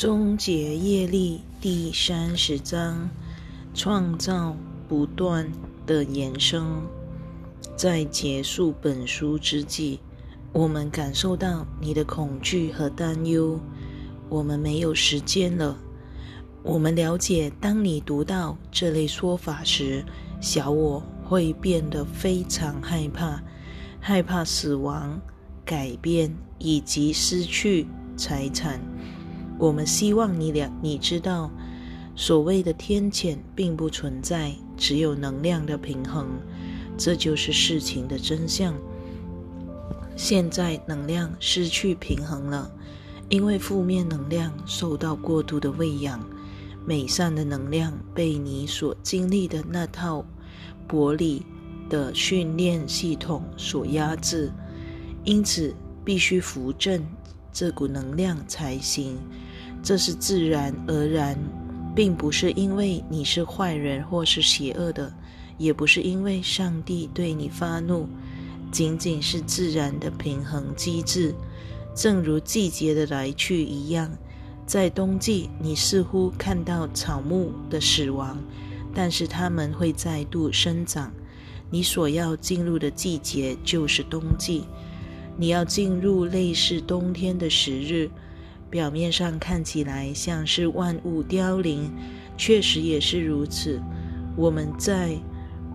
终结业力第三十章：创造不断的延伸。在结束本书之际，我们感受到你的恐惧和担忧。我们没有时间了。我们了解，当你读到这类说法时，小我会变得非常害怕，害怕死亡、改变以及失去财产。我们希望你俩，你知道，所谓的天谴并不存在，只有能量的平衡，这就是事情的真相。现在能量失去平衡了，因为负面能量受到过度的喂养，美善的能量被你所经历的那套薄利的训练系统所压制，因此必须扶正这股能量才行。这是自然而然，并不是因为你是坏人或是邪恶的，也不是因为上帝对你发怒，仅仅是自然的平衡机制。正如季节的来去一样，在冬季，你似乎看到草木的死亡，但是它们会再度生长。你所要进入的季节就是冬季，你要进入类似冬天的时日。表面上看起来像是万物凋零，确实也是如此。我们在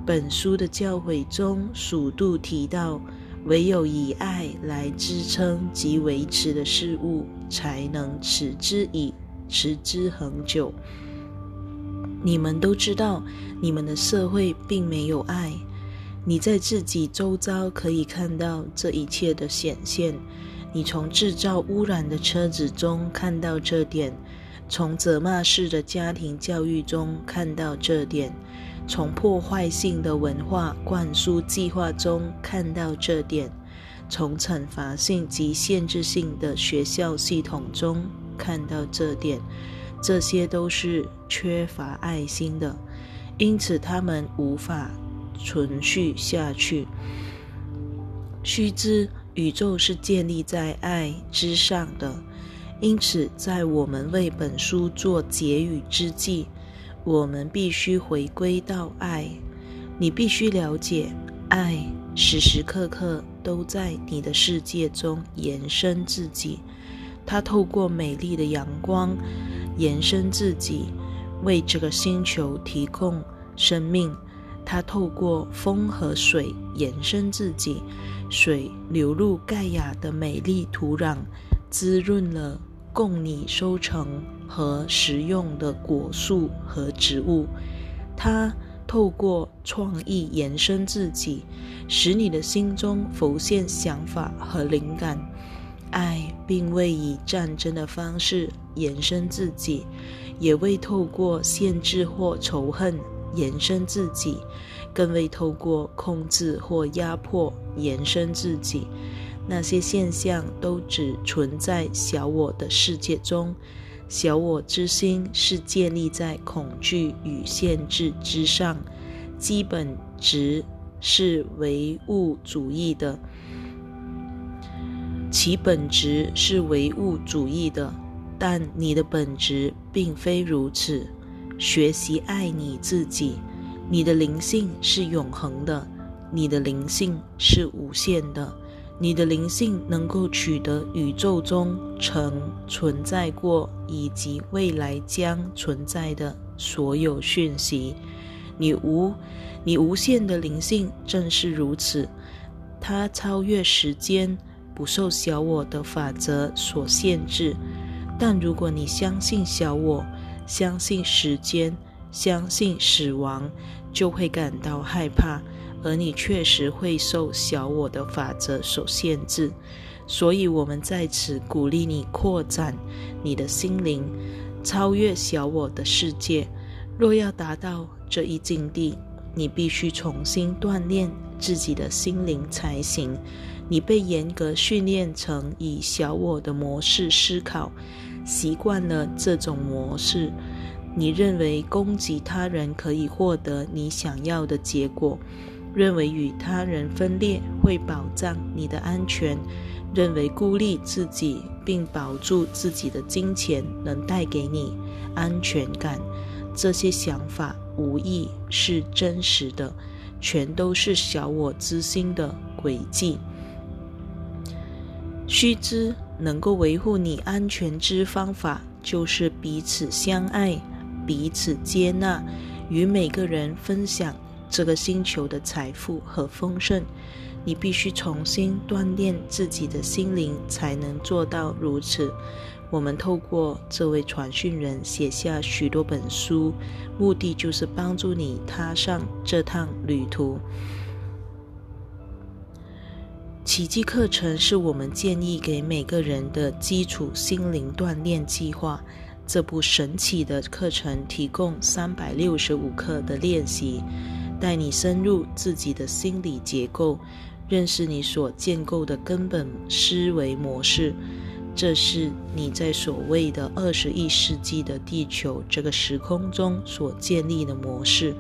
本书的教诲中数度提到，唯有以爱来支撑及维持的事物，才能持之以持之恒久。你们都知道，你们的社会并没有爱。你在自己周遭可以看到这一切的显现。你从制造污染的车子中看到这点，从责骂式的家庭教育中看到这点，从破坏性的文化灌输计划中看到这点，从惩罚性及限制性的学校系统中看到这点，这些都是缺乏爱心的，因此他们无法存续下去。须知。宇宙是建立在爱之上的，因此，在我们为本书做结语之际，我们必须回归到爱。你必须了解，爱时时刻刻都在你的世界中延伸自己。它透过美丽的阳光延伸自己，为这个星球提供生命。它透过风和水延伸自己，水流入盖亚的美丽土壤，滋润了供你收成和食用的果树和植物。它透过创意延伸自己，使你的心中浮现想法和灵感。爱并未以战争的方式延伸自己，也未透过限制或仇恨。延伸自己，更未透过控制或压迫延伸自己。那些现象都只存在小我的世界中。小我之心是建立在恐惧与限制之上，基本值是唯物主义的。其本质是唯物主义的，但你的本质并非如此。学习爱你自己，你的灵性是永恒的，你的灵性是无限的，你的灵性能够取得宇宙中曾存在过以及未来将存在的所有讯息。你无，你无限的灵性正是如此，它超越时间，不受小我的法则所限制。但如果你相信小我，相信时间，相信死亡，就会感到害怕，而你确实会受小我的法则所限制。所以，我们在此鼓励你扩展你的心灵，超越小我的世界。若要达到这一境地，你必须重新锻炼自己的心灵才行。你被严格训练成以小我的模式思考。习惯了这种模式，你认为攻击他人可以获得你想要的结果，认为与他人分裂会保障你的安全，认为孤立自己并保住自己的金钱能带给你安全感，这些想法无疑是真实的，全都是小我之心的诡计。须知，能够维护你安全之方法，就是彼此相爱，彼此接纳，与每个人分享这个星球的财富和丰盛。你必须重新锻炼自己的心灵，才能做到如此。我们透过这位传讯人写下许多本书，目的就是帮助你踏上这趟旅途。奇迹课程是我们建议给每个人的基础心灵锻炼计划。这部神奇的课程提供三百六十五课的练习，带你深入自己的心理结构。认识你所建构的根本思维模式，这是你在所谓的二十亿世纪的地球这个时空中所建立的模式。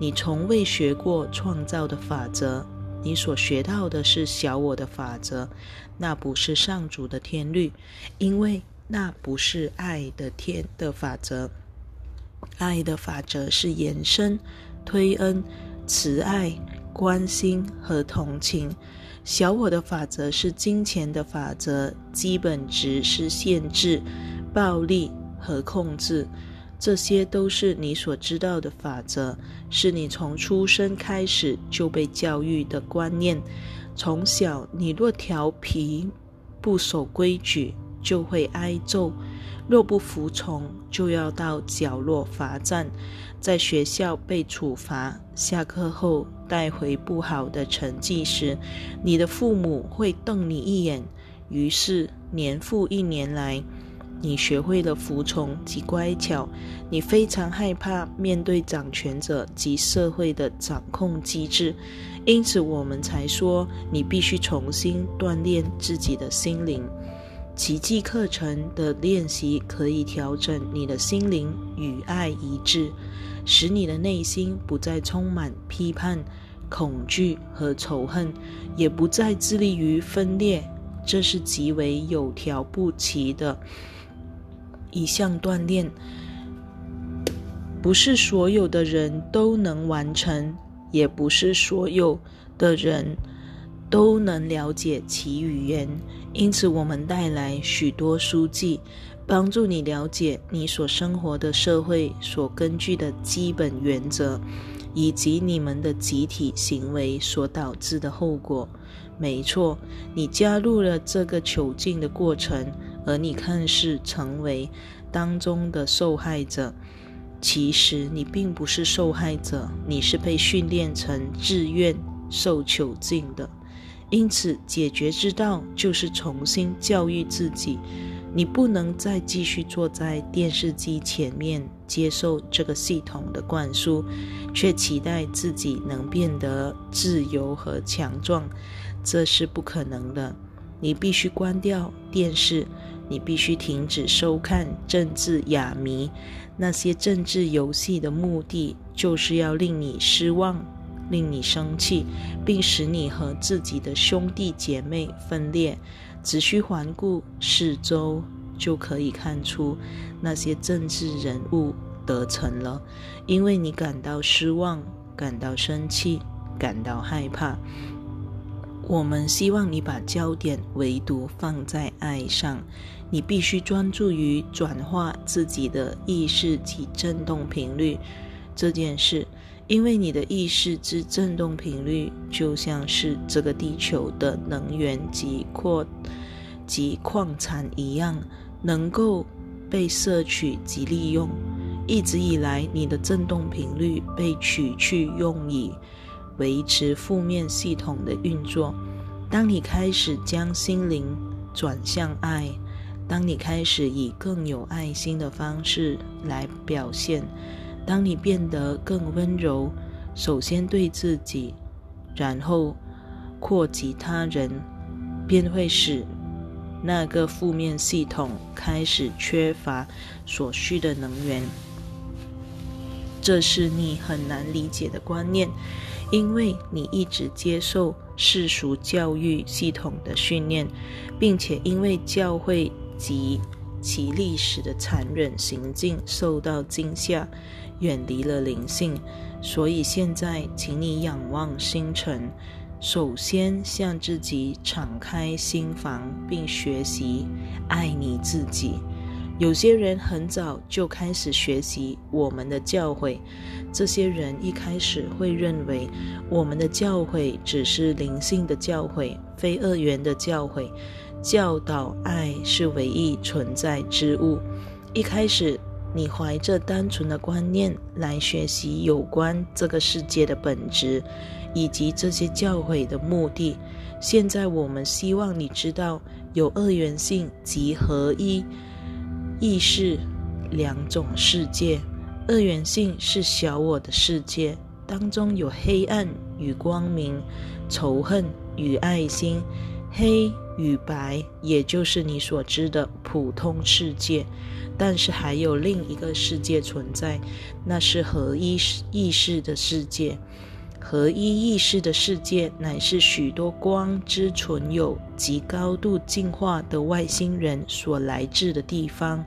你从未学过创造的法则，你所学到的是小我的法则，那不是上主的天律，因为那不是爱的天的法则。爱的法则是延伸、推恩、慈爱。关心和同情，小我的法则是金钱的法则，基本值是限制、暴力和控制，这些都是你所知道的法则，是你从出生开始就被教育的观念。从小，你若调皮、不守规矩，就会挨揍；若不服从，就要到角落罚站。在学校被处罚，下课后带回不好的成绩时，你的父母会瞪你一眼。于是年复一年来，你学会了服从及乖巧。你非常害怕面对掌权者及社会的掌控机制，因此我们才说你必须重新锻炼自己的心灵。奇迹课程的练习可以调整你的心灵与爱一致。使你的内心不再充满批判、恐惧和仇恨，也不再致力于分裂。这是极为有条不齐的一项锻炼，不是所有的人都能完成，也不是所有的人都能了解其语言。因此，我们带来许多书籍。帮助你了解你所生活的社会所根据的基本原则，以及你们的集体行为所导致的后果。没错，你加入了这个囚禁的过程，而你看似成为当中的受害者。其实你并不是受害者，你是被训练成自愿受囚禁的。因此，解决之道就是重新教育自己。你不能再继续坐在电视机前面接受这个系统的灌输，却期待自己能变得自由和强壮，这是不可能的。你必须关掉电视，你必须停止收看政治哑谜。那些政治游戏的目的就是要令你失望，令你生气，并使你和自己的兄弟姐妹分裂。只需环顾四周，就可以看出那些政治人物得逞了，因为你感到失望，感到生气，感到害怕。我们希望你把焦点唯独放在爱上，你必须专注于转化自己的意识及振动频率这件事。因为你的意识之振动频率，就像是这个地球的能源及扩及矿产一样，能够被摄取及利用。一直以来，你的振动频率被取去用以维持负面系统的运作。当你开始将心灵转向爱，当你开始以更有爱心的方式来表现。当你变得更温柔，首先对自己，然后扩及他人，便会使那个负面系统开始缺乏所需的能源。这是你很难理解的观念，因为你一直接受世俗教育系统的训练，并且因为教会及其历史的残忍行径受到惊吓，远离了灵性，所以现在，请你仰望星辰，首先向自己敞开心房，并学习爱你自己。有些人很早就开始学习我们的教诲，这些人一开始会认为我们的教诲只是灵性的教诲，非二元的教诲。教导爱是唯一存在之物。一开始，你怀着单纯的观念来学习有关这个世界的本质，以及这些教诲的目的。现在，我们希望你知道有二元性及合一意识两种世界。二元性是小我的世界，当中有黑暗与光明，仇恨与爱心。黑与白，也就是你所知的普通世界，但是还有另一个世界存在，那是合一意识的世界。合一意识的世界，乃是许多光之存有及高度进化的外星人所来自的地方。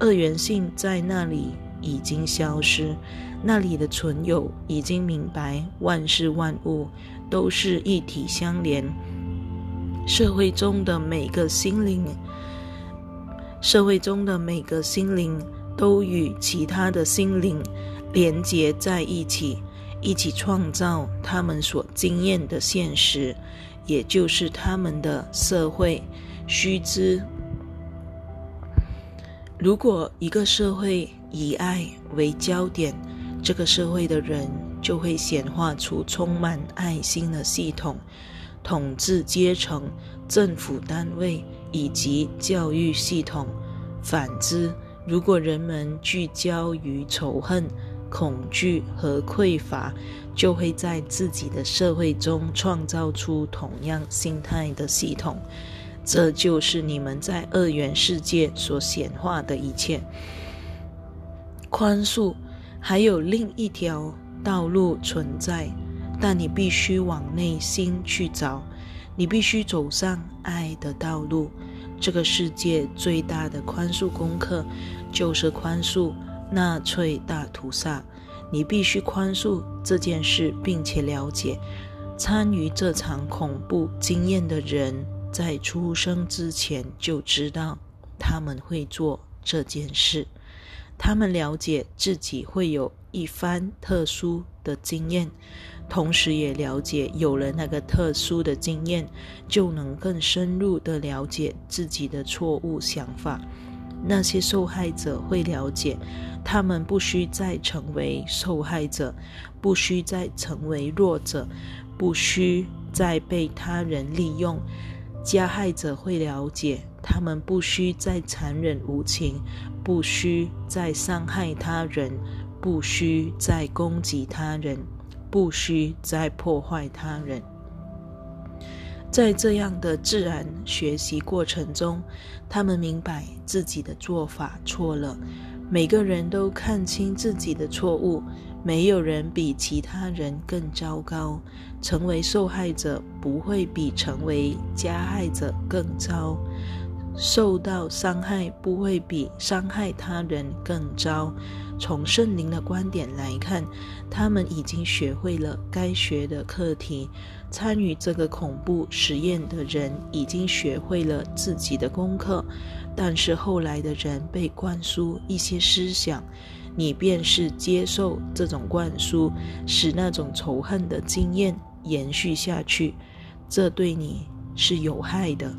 二元性在那里已经消失，那里的存有已经明白，万事万物都是一体相连。社会中的每个心灵，社会中的每个心灵都与其他的心灵连结在一起，一起创造他们所经验的现实，也就是他们的社会。须知，如果一个社会以爱为焦点，这个社会的人就会显化出充满爱心的系统。统治阶层、政府单位以及教育系统。反之，如果人们聚焦于仇恨、恐惧和匮乏，就会在自己的社会中创造出同样心态的系统。这就是你们在二元世界所显化的一切。宽恕还有另一条道路存在。但你必须往内心去找，你必须走上爱的道路。这个世界最大的宽恕功课，就是宽恕纳粹大屠杀。你必须宽恕这件事，并且了解，参与这场恐怖经验的人，在出生之前就知道他们会做这件事。他们了解自己会有一番特殊的经验。同时也了解，有了那个特殊的经验，就能更深入的了解自己的错误想法。那些受害者会了解，他们不需再成为受害者，不需再成为弱者，不需再被他人利用。加害者会了解，他们不需再残忍无情，不需再伤害他人，不需再攻击他人。不需再破坏他人。在这样的自然学习过程中，他们明白自己的做法错了。每个人都看清自己的错误，没有人比其他人更糟糕。成为受害者不会比成为加害者更糟。受到伤害不会比伤害他人更糟。从圣灵的观点来看，他们已经学会了该学的课题。参与这个恐怖实验的人已经学会了自己的功课，但是后来的人被灌输一些思想，你便是接受这种灌输，使那种仇恨的经验延续下去，这对你是有害的。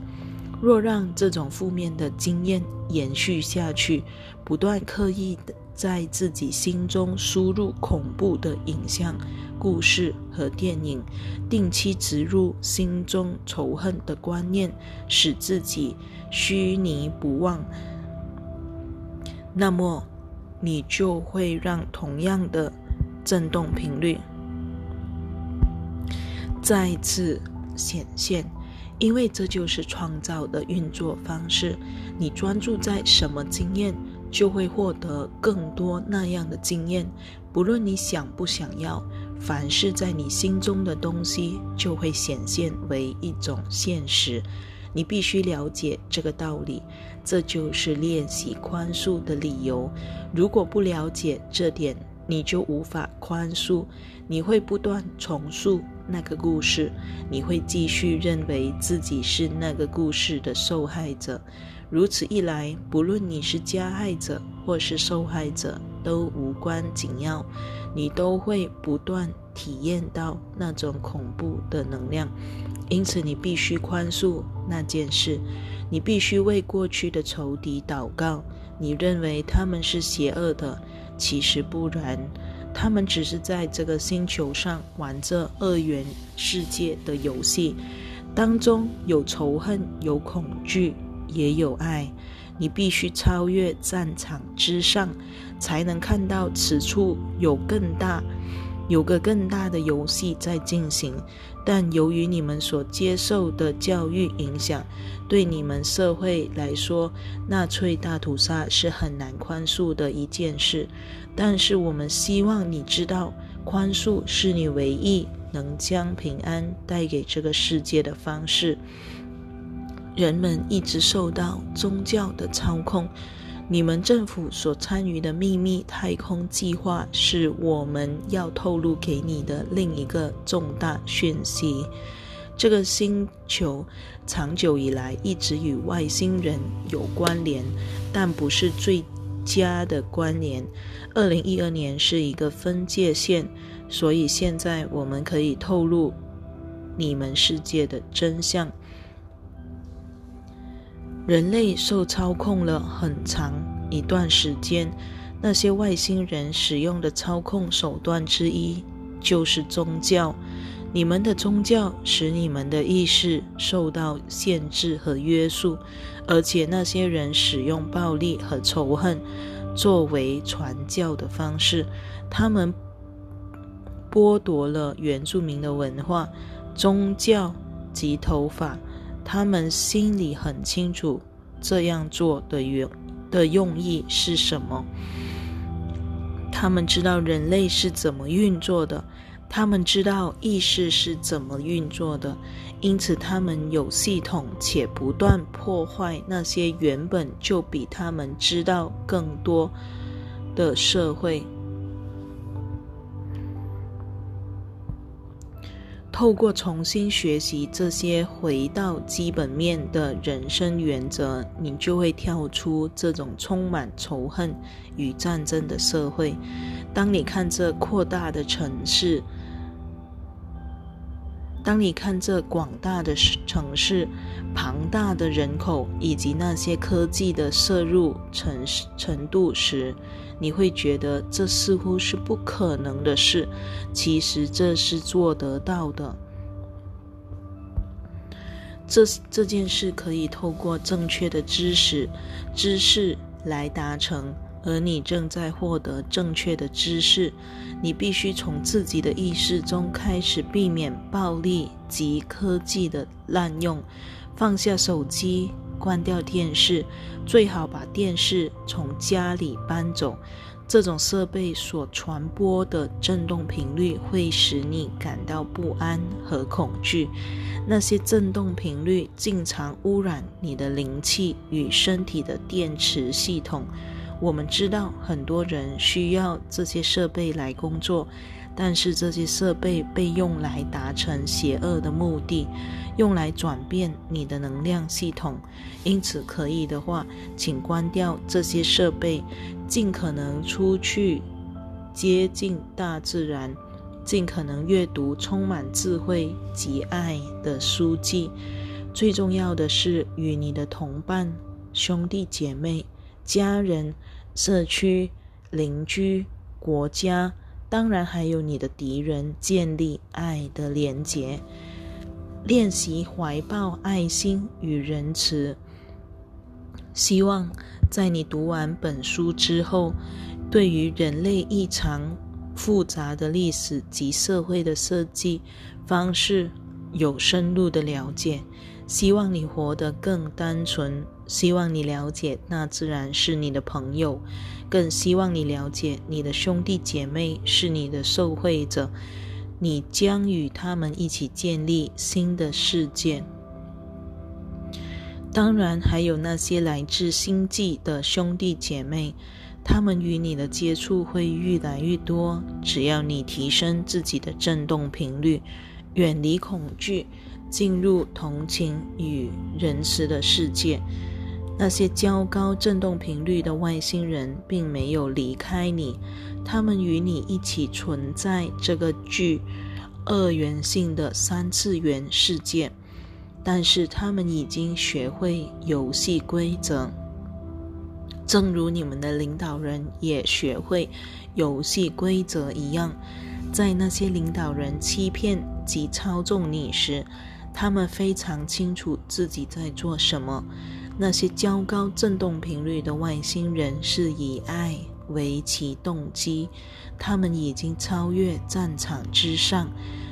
若让这种负面的经验延续下去，不断刻意的在自己心中输入恐怖的影像、故事和电影，定期植入心中仇恨的观念，使自己虚拟不忘，那么你就会让同样的振动频率再次显现。因为这就是创造的运作方式。你专注在什么经验，就会获得更多那样的经验，不论你想不想要。凡是在你心中的东西，就会显现为一种现实。你必须了解这个道理，这就是练习宽恕的理由。如果不了解这点，你就无法宽恕。你会不断重述那个故事，你会继续认为自己是那个故事的受害者。如此一来，不论你是加害者或是受害者，都无关紧要。你都会不断体验到那种恐怖的能量。因此，你必须宽恕那件事。你必须为过去的仇敌祷告。你认为他们是邪恶的，其实不然。他们只是在这个星球上玩着二元世界的游戏，当中有仇恨，有恐惧。也有爱，你必须超越战场之上，才能看到此处有更大、有个更大的游戏在进行。但由于你们所接受的教育影响，对你们社会来说，纳粹大屠杀是很难宽恕的一件事。但是我们希望你知道，宽恕是你唯一能将平安带给这个世界的方式。人们一直受到宗教的操控。你们政府所参与的秘密太空计划是我们要透露给你的另一个重大讯息。这个星球长久以来一直与外星人有关联，但不是最佳的关联。二零一二年是一个分界线，所以现在我们可以透露你们世界的真相。人类受操控了很长一段时间，那些外星人使用的操控手段之一就是宗教。你们的宗教使你们的意识受到限制和约束，而且那些人使用暴力和仇恨作为传教的方式。他们剥夺了原住民的文化、宗教及头发。他们心里很清楚这样做的原的用意是什么。他们知道人类是怎么运作的，他们知道意识是怎么运作的，因此他们有系统且不断破坏那些原本就比他们知道更多的社会。透过重新学习这些回到基本面的人生原则，你就会跳出这种充满仇恨与战争的社会。当你看这扩大的城市，当你看这广大的城市、庞大的人口以及那些科技的摄入程程度时，你会觉得这似乎是不可能的事，其实这是做得到的。这这件事可以透过正确的知识、知识来达成，而你正在获得正确的知识。你必须从自己的意识中开始避免暴力及科技的滥用，放下手机。关掉电视，最好把电视从家里搬走。这种设备所传播的振动频率会使你感到不安和恐惧。那些振动频率经常污染你的灵气与身体的电池系统。我们知道很多人需要这些设备来工作。但是这些设备被用来达成邪恶的目的，用来转变你的能量系统。因此，可以的话，请关掉这些设备，尽可能出去接近大自然，尽可能阅读充满智慧及爱的书籍。最重要的是，与你的同伴、兄弟姐妹、家人、社区、邻居、国家。当然，还有你的敌人，建立爱的连结，练习怀抱爱心与仁慈。希望在你读完本书之后，对于人类异常复杂的历史及社会的设计方式有深入的了解。希望你活得更单纯，希望你了解那自然是你的朋友。更希望你了解，你的兄弟姐妹是你的受惠者。你将与他们一起建立新的世界。当然，还有那些来自星际的兄弟姐妹，他们与你的接触会越来越多。只要你提升自己的振动频率，远离恐惧，进入同情与仁慈的世界。那些较高振动频率的外星人并没有离开你，他们与你一起存在这个具二元性的三次元世界。但是他们已经学会游戏规则，正如你们的领导人也学会游戏规则一样。在那些领导人欺骗及操纵你时，他们非常清楚自己在做什么。那些较高振动频率的外星人是以爱为其动机，他们已经超越战场之上。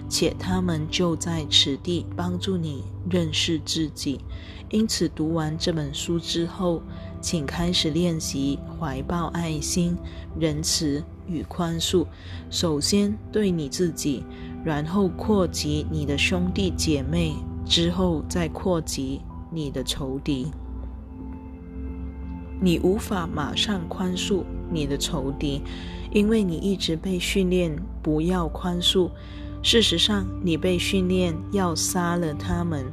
且他们就在此地帮助你认识自己。因此，读完这本书之后，请开始练习怀抱爱心、仁慈与宽恕。首先对你自己，然后扩及你的兄弟姐妹，之后再扩及你的仇敌。你无法马上宽恕你的仇敌，因为你一直被训练不要宽恕。事实上，你被训练要杀了他们，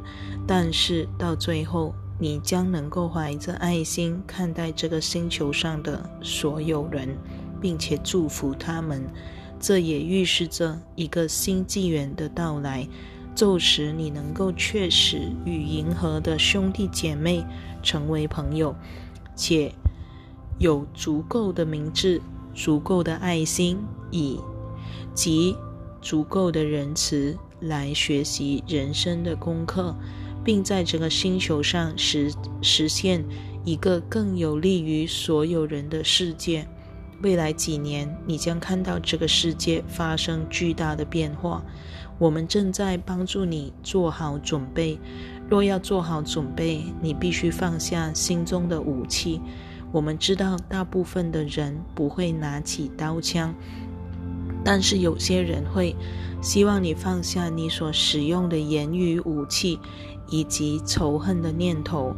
但是到最后，你将能够怀着爱心看待这个星球上的所有人，并且祝福他们。这也预示着一个新纪元的到来，就使你能够确实与银河的兄弟姐妹成为朋友，且有足够的明智、足够的爱心以及。足够的仁慈来学习人生的功课，并在这个星球上实实现一个更有利于所有人的世界。未来几年，你将看到这个世界发生巨大的变化。我们正在帮助你做好准备。若要做好准备，你必须放下心中的武器。我们知道，大部分的人不会拿起刀枪。但是有些人会希望你放下你所使用的言语武器以及仇恨的念头。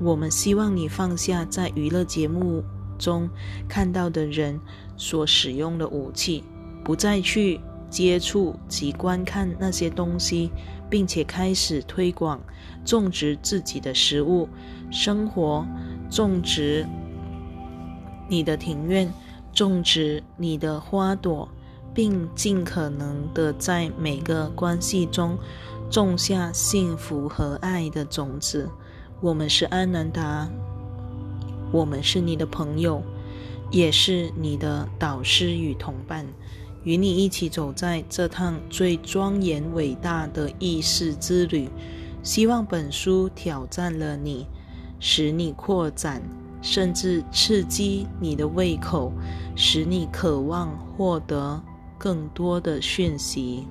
我们希望你放下在娱乐节目中看到的人所使用的武器，不再去接触及观看那些东西，并且开始推广种植自己的食物、生活、种植你的庭院、种植你的花朵。并尽可能的在每个关系中种下幸福和爱的种子。我们是安南达，我们是你的朋友，也是你的导师与同伴，与你一起走在这趟最庄严伟大的意识之旅。希望本书挑战了你，使你扩展，甚至刺激你的胃口，使你渴望获得。更多的讯息。